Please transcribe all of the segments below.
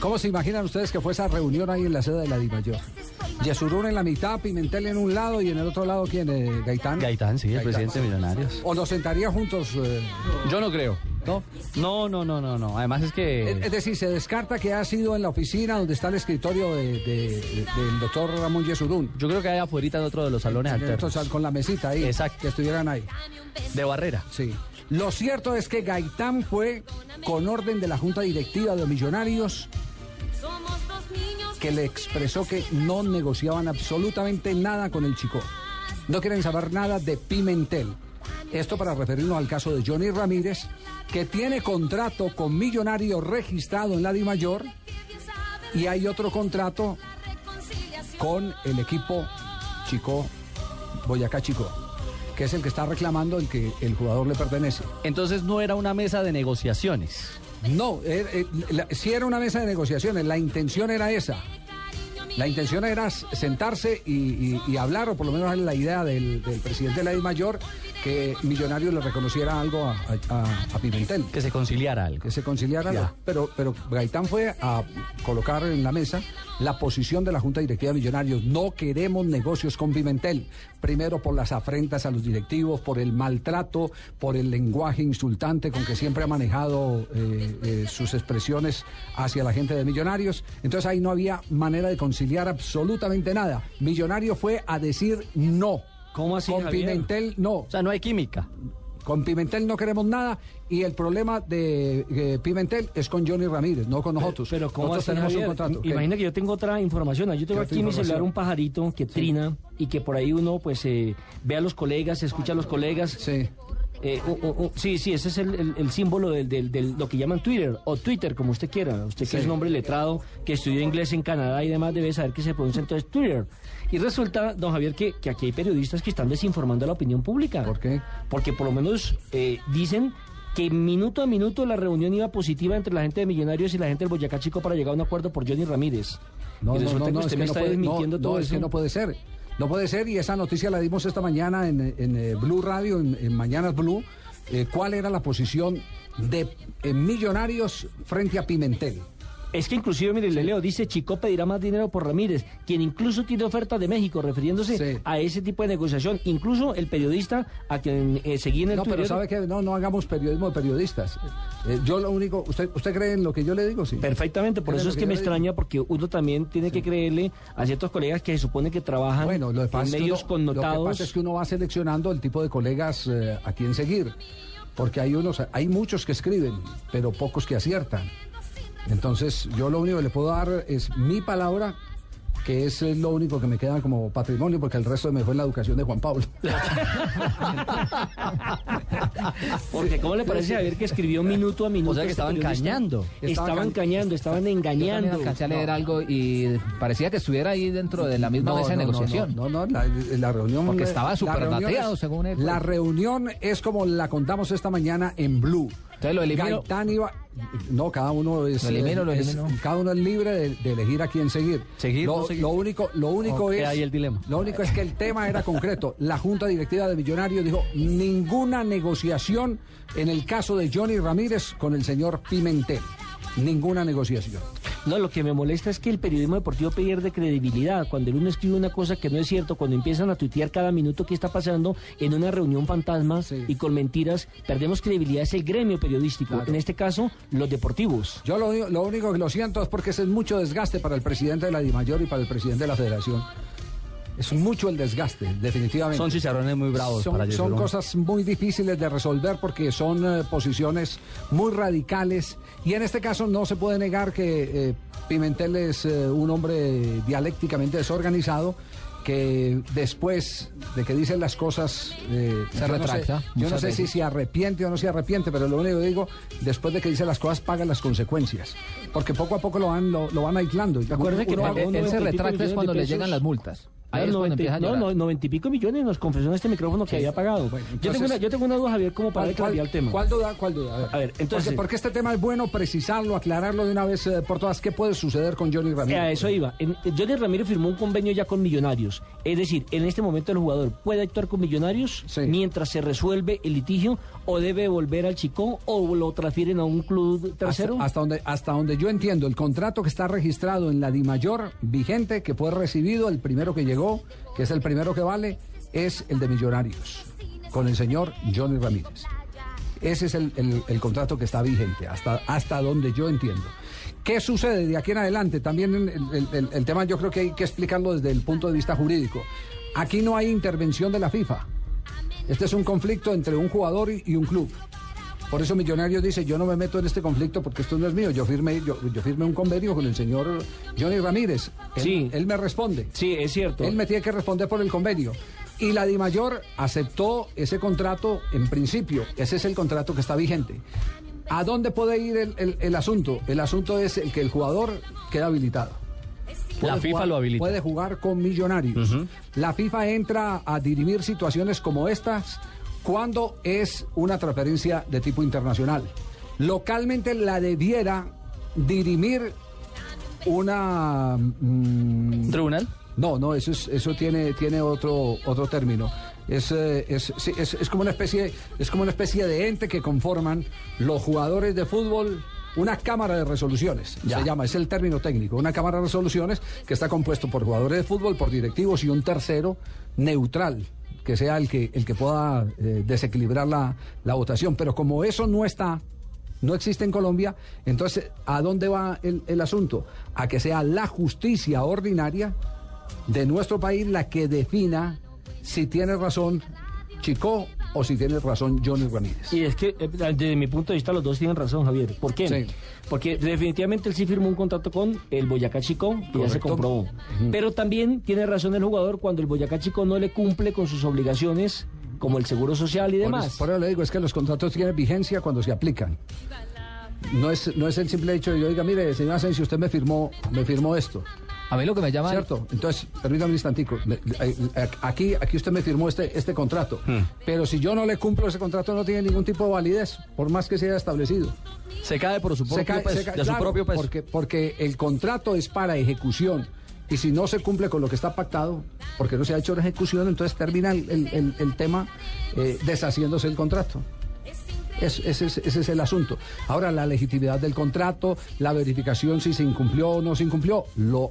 ¿Cómo se imaginan ustedes que fue esa reunión ahí en la sede de la Dimayor? Yesurún en la mitad, Pimentel en un lado y en el otro lado, ¿quién? Eh, ¿Gaitán? Gaitán, sí, el presidente de Millonarios. ¿O nos sentaría juntos? eh, Yo no creo. ¿No? No, no, no, no, no. Además es que... Es es decir, se descarta que ha sido en la oficina donde está el escritorio de- de- de- del doctor Ramón Yesurún. Yo creo que hay afuera de otro de los salones alternos. Con la mesita ahí. Exacto. Que estuvieran ahí. De barrera. Sí. Lo cierto es que Gaitán fue con orden de la Junta Directiva de Millonarios que le expresó que no negociaban absolutamente nada con el Chico. No quieren saber nada de Pimentel. Esto para referirnos al caso de Johnny Ramírez, que tiene contrato con Millonarios registrado en la Mayor y hay otro contrato con el equipo Chico, Boyacá Chico, que es el que está reclamando el que el jugador le pertenece. Entonces no era una mesa de negociaciones. No, eh, eh, la- sí era una mesa de negociaciones, la intención era esa. La intención era sentarse y, y- y hablar, o por lo menos la idea del, del presidente de la Mayor, que Millonarios le reconociera algo a, a- a Pimentel. Que se conciliara algo. Que se conciliara, algo. pero, pero Gaitán fue a colocar en la mesa la posición de la Junta Directiva de Millonarios. No queremos negocios con Pimentel. Primero por las afrentas a los directivos, por el maltrato, por el lenguaje insultante con que siempre ha manejado eh, eh, sus expresiones hacia la gente de Millonarios. Entonces ahí no había manera de conciliar absolutamente nada. Millonario fue a decir no. ¿Cómo así, Con Javier? Pimentel no. O sea, no hay química. Con Pimentel no queremos nada y el problema de eh, Pimentel es con Johnny Ramírez, no con nosotros. Pero ¿cómo nosotros tenemos Javier? un contrato. ¿Qué? Imagina que yo tengo otra información. Yo tengo ¿Qué otra aquí en mi celular un pajarito que trina y que por ahí uno pues eh, ve a los colegas, escucha a los colegas. Sí. Eh, u- u- u- sí, sí, ese es el, el- el símbolo del, del- del- lo que llaman Twitter o Twitter, como usted quiera. Usted que Sí. es un hombre letrado, que estudió inglés en Canadá y demás, debe saber que se pronuncia entonces Twitter. Y resulta, don Javier, que, que aquí hay periodistas que están desinformando a la opinión pública. ¿Por qué? Porque por lo menos eh, dicen que minuto a minuto la reunión iba positiva entre la gente de Millonarios y la gente del Boyacá Chico para llegar a un acuerdo por Johnny Ramírez. No, y resulta no, que no, usted es que me no está puede, no, desmintiendo no, todo es eso. que no puede ser. No puede ser y esa noticia la dimos esta mañana en, en, eh, Blue Radio, en, Mañanas Blue. Eh, ¿Cuál era la posición de eh, Millonarios frente a Pimentel? Es que inclusive, mire, le leo, dice Chico pedirá más dinero por Ramírez, quien incluso tiene oferta de México, refiriéndose Sí. a ese tipo de negociación. Incluso el periodista a quien eh, seguí en el No, pero sabe que no, no hagamos periodismo de periodistas. Eh, yo lo único, ¿usted, ¿usted cree en lo que yo le digo? Sí. Perfectamente, por eso es que que me digo. extraña porque uno también tiene que creerle a ciertos colegas que se supone que trabajan Bueno, lo en medios uno- connotados. Lo que pasa es que uno va seleccionando el tipo de colegas eh, a quien seguir. Porque hay unos, hay muchos que escriben, pero pocos que aciertan. Entonces, yo lo único que le puedo dar es mi palabra, que es lo único que me queda como patrimonio, porque el resto me fue en la educación de Juan Pablo. Porque ¿cómo le parece Javier que escribió minuto a minuto? O sea que este estaban cañando. Estaba Estaban ca- cañando, estaban Yo engañando. alcancé a leer algo y parecía que estuviera ahí dentro de la misma mesa de negociación. No, no, no, la, la reunión. Porque estaba súper bateado, según él. pues. La reunión es como la contamos esta mañana en Blue. Entonces lo elimino. Gaitán iba. No, cada uno es. Lo elimino, lo es- cada uno es libre de, de elegir a quién seguir. Seguir, Lo, no seguir. lo único, lo único es. ahí el dilema. Lo único es que el tema era concreto. La Junta Directiva de Millonarios dijo ninguna negociación en el caso de Johnny Ramírez con el señor Pimentel. Ninguna negociación. No, lo que me molesta es que el periodismo deportivo pierde credibilidad. Cuando el uno escribe una cosa que no es cierto, cuando empiezan a tuitear cada minuto que está pasando en una reunión fantasma Sí. y con mentiras, perdemos credibilidad. Es el gremio periodístico. Claro. En este caso, los deportivos. Yo lo, lo único que lo siento es porque ese es mucho desgaste para el presidente de la DIMAYOR y para el presidente de la federación. Es mucho el desgaste, definitivamente. Son chicharrones muy bravos Son, para son cosas muy difíciles de resolver porque son eh, posiciones muy radicales y en este caso no se puede negar que eh, Pimentel es eh, un hombre dialécticamente desorganizado que después de que dicen las cosas eh, Se no retracta sé- yo no sé si se arrepiente o no se arrepiente, pero lo único que digo, después de que dice las cosas, paga las consecuencias. Porque poco a poco lo van, lo, lo van aislando. Acuérdate que Uno- Él, él se 90 y pico retracta es cuando le llegan las multas. Ahí es cuando 90 empieza a no, no, 90 y pico millones nos confesó en este micrófono que había pagado. yo, tengo una, yo tengo una duda, Javier, como para ¿Cuál, claridad cuál, el tema. cuál duda? ¿Cuál duda? A ver, A ver, entonces- porque, porque este tema es bueno precisarlo, aclararlo de una vez eh, por todas. ¿Qué puede suceder con Johnny Ramírez? A eso iba. En- Johnny Ramírez firmó un convenio ya con Millonarios. Es decir, en este momento el jugador puede actuar con Millonarios Sí. mientras se resuelve el litigio o debe volver al Chicó o lo transfieren a un club tercero. Hasta, hasta donde, hasta donde yo entiendo, el contrato que está registrado en la DIMAYOR vigente, que fue recibido, el primero que llegó, que es el primero que vale, es el de Millonarios, con el señor Johnny Ramírez. Ese es el, el- contrato que está vigente, hasta, hasta donde yo entiendo. ¿Qué sucede de aquí en adelante? También el, tema yo creo que hay que explicarlo desde el punto de vista jurídico. Aquí no hay intervención de la FIFA. Este es un conflicto entre un jugador y un club. Por eso Millonarios dice, yo no me meto en este conflicto porque esto no es mío. Yo firmé, yo, yo firmé un convenio con el señor Johnny Ramírez. Él, Sí. él me responde. Sí, es cierto. Él me tiene que responder por el convenio. Y la DIMAYOR aceptó ese contrato en principio. Ese es el contrato que está vigente. ¿A dónde puede ir el, el- el asunto? El asunto es el que el jugador queda habilitado. La FIFA jugar- lo habilita. Puede jugar con millonarios. La FIFA entra a dirimir situaciones como estas cuando es una transferencia de tipo internacional. Localmente la debiera dirimir una... mm, ¿Tribunal? no, no, eso es, eso tiene, tiene otro, otro término. Es, eh, es, sí, es- es como una especie, es como una especie de ente que conforman los jugadores de fútbol. Una cámara de resoluciones, Ya. se llama, es el término técnico, una cámara de resoluciones que está compuesto por jugadores de fútbol, por directivos y un tercero neutral, que sea el que, el que pueda eh, desequilibrar la, la votación. Pero como eso no está, no existe en Colombia, entonces, ¿a dónde va el, el asunto? A que sea la justicia ordinaria de nuestro país la que defina si tiene razón Chico o si tiene razón Johnny Ramírez. Y es que, eh, desde mi punto de vista, los dos tienen razón, Javier. ¿Por qué? Sí. Porque definitivamente él sí firmó un contrato con el Boyacá Chico, que ya se comprobó. Pero también tiene razón el jugador cuando el Boyacá Chico no le cumple con sus obligaciones, como el seguro social y demás. por eso le digo, es que los contratos tienen vigencia cuando se aplican. No es, no es el simple hecho de yo diga, mire, señor Asensio, usted me firmó, me firmó esto. A mí lo que me llama... ¿Cierto? Entonces, permítame un instantico. Le- eh, Aquí, aquí usted me firmó este, este contrato. Pero si yo no le cumplo ese contrato, no tiene ningún tipo de validez, por más que sea establecido. Se cae por su Se propio cae- peso. se cae- de su claro, propio peso. Porque, porque el contrato es para ejecución. Y si no se cumple con lo que está pactado, porque no se ha hecho la ejecución, entonces termina el, el- el- el tema eh, deshaciéndose el contrato. Es- ese, es, ese es el asunto. Ahora, la legitimidad del contrato, la verificación si se incumplió o no se incumplió, lo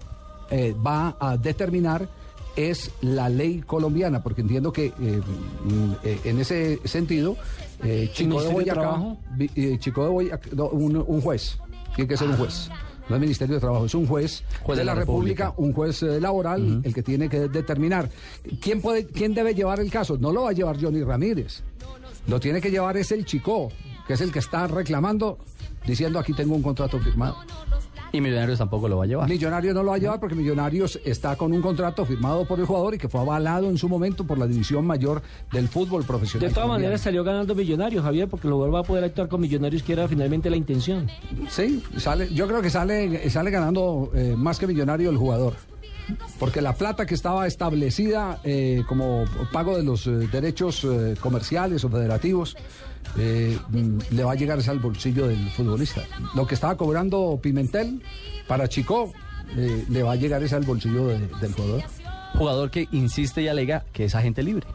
eh, va a determinar es la ley colombiana, porque entiendo que eh, mm, eh, en ese sentido, eh, Chico de Boyacá, Trabajo? vi- Chico de Boyacá, no, un, un juez, tiene que ser un juez. No es Ministerio de Trabajo, es un juez, Juez de, la, la República, República. un juez laboral, el que tiene que determinar. ¿Quién, puede, ¿Quién debe llevar el caso? No lo va a llevar Johnny Ramírez. Lo tiene que llevar es el Chico, que es el que está reclamando, diciendo aquí tengo un contrato firmado. Y Millonarios tampoco lo va a llevar. Millonarios no lo va a llevar porque Millonarios está con un contrato firmado por el jugador y que fue avalado en su momento por la división mayor del fútbol profesional. De todas maneras salió ganando Millonarios, Javier, porque el jugador va a poder actuar con Millonarios, que era finalmente la intención. Sí, sale, yo creo que sale, sale ganando eh, más que millonario el jugador. Porque la plata que estaba establecida eh, como pago de los eh, derechos eh, comerciales o federativos eh, mm, le va a llegar es al bolsillo del futbolista. Lo que estaba cobrando Pimentel para Chico eh, le va a llegar es al bolsillo de- del jugador. Jugador que insiste y alega que es agente libre.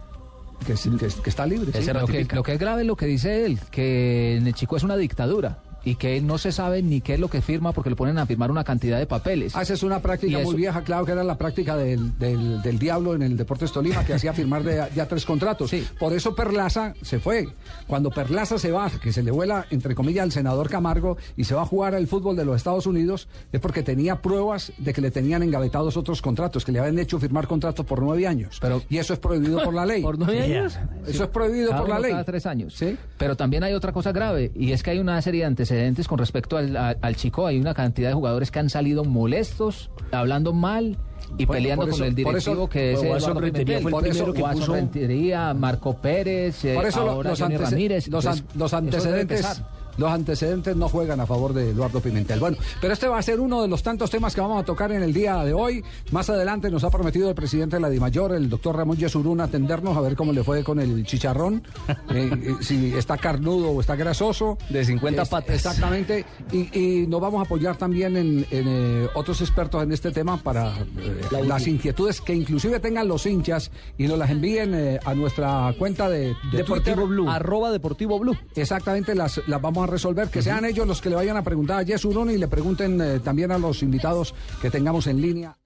Que, es- que es- que está libre. sí. Lo que, ratifica. lo que es grave es lo que dice él, que en el chico es una dictadura y que no se sabe ni qué es lo que firma porque le ponen a firmar una cantidad de papeles. Ah, esa es una práctica muy vieja, claro que era la práctica del, del, del diablo en el Deportes Tolima, que hacía firmar de, ya tres contratos. Sí. Por eso Perlaza se fue. Cuando Perlaza se va, que se le vuela, entre comillas, al senador Camargo y se va a jugar al fútbol de los Estados Unidos, es porque tenía pruebas de que le tenían engavetados otros contratos, que le habían hecho firmar contratos por nueve años. Pero- y eso es prohibido por la ley. ¿Por nueve años? Eso es prohibido Cada por la ley. Cada tres años. Sí. Pero también hay otra cosa grave y es que hay una serie de antecedentes antecedentes con respecto al, a- al chico. Hay una cantidad de jugadores que han salido molestos, hablando mal y Bueno, peleando con eso- el por eso- directivo que es Pues Watson Eduardo Rentería Pimentel. fue el Por eso primero que puso... Rentería, Marco Pérez, eh, Por eso lo- ahora los, Johnny Ramírez. los an- Entonces, los eso antecedentes. Los antecedentes no juegan a favor de Eduardo Pimentel. Bueno, pero este va a ser uno de los tantos temas que vamos a tocar en el día de hoy. Más adelante nos ha prometido el presidente de la DIMAYOR, el doctor Ramón Yesurún, atendernos a ver cómo le fue con el chicharrón, eh, eh, si está carnudo o está grasoso. De 50 Es- patas. Exactamente. Y, y nos vamos a apoyar también en, en, eh, otros expertos en este tema para eh, las inquietudes que inclusive tengan los hinchas y nos las envíen a nuestra cuenta de, de Deportivo Twitter. Blue. Arroba Deportivo Blue. Exactamente, las, las vamos a resolver. Que sean ellos los que le vayan a preguntar a Yesurún y le pregunten eh, también a los invitados que tengamos en línea.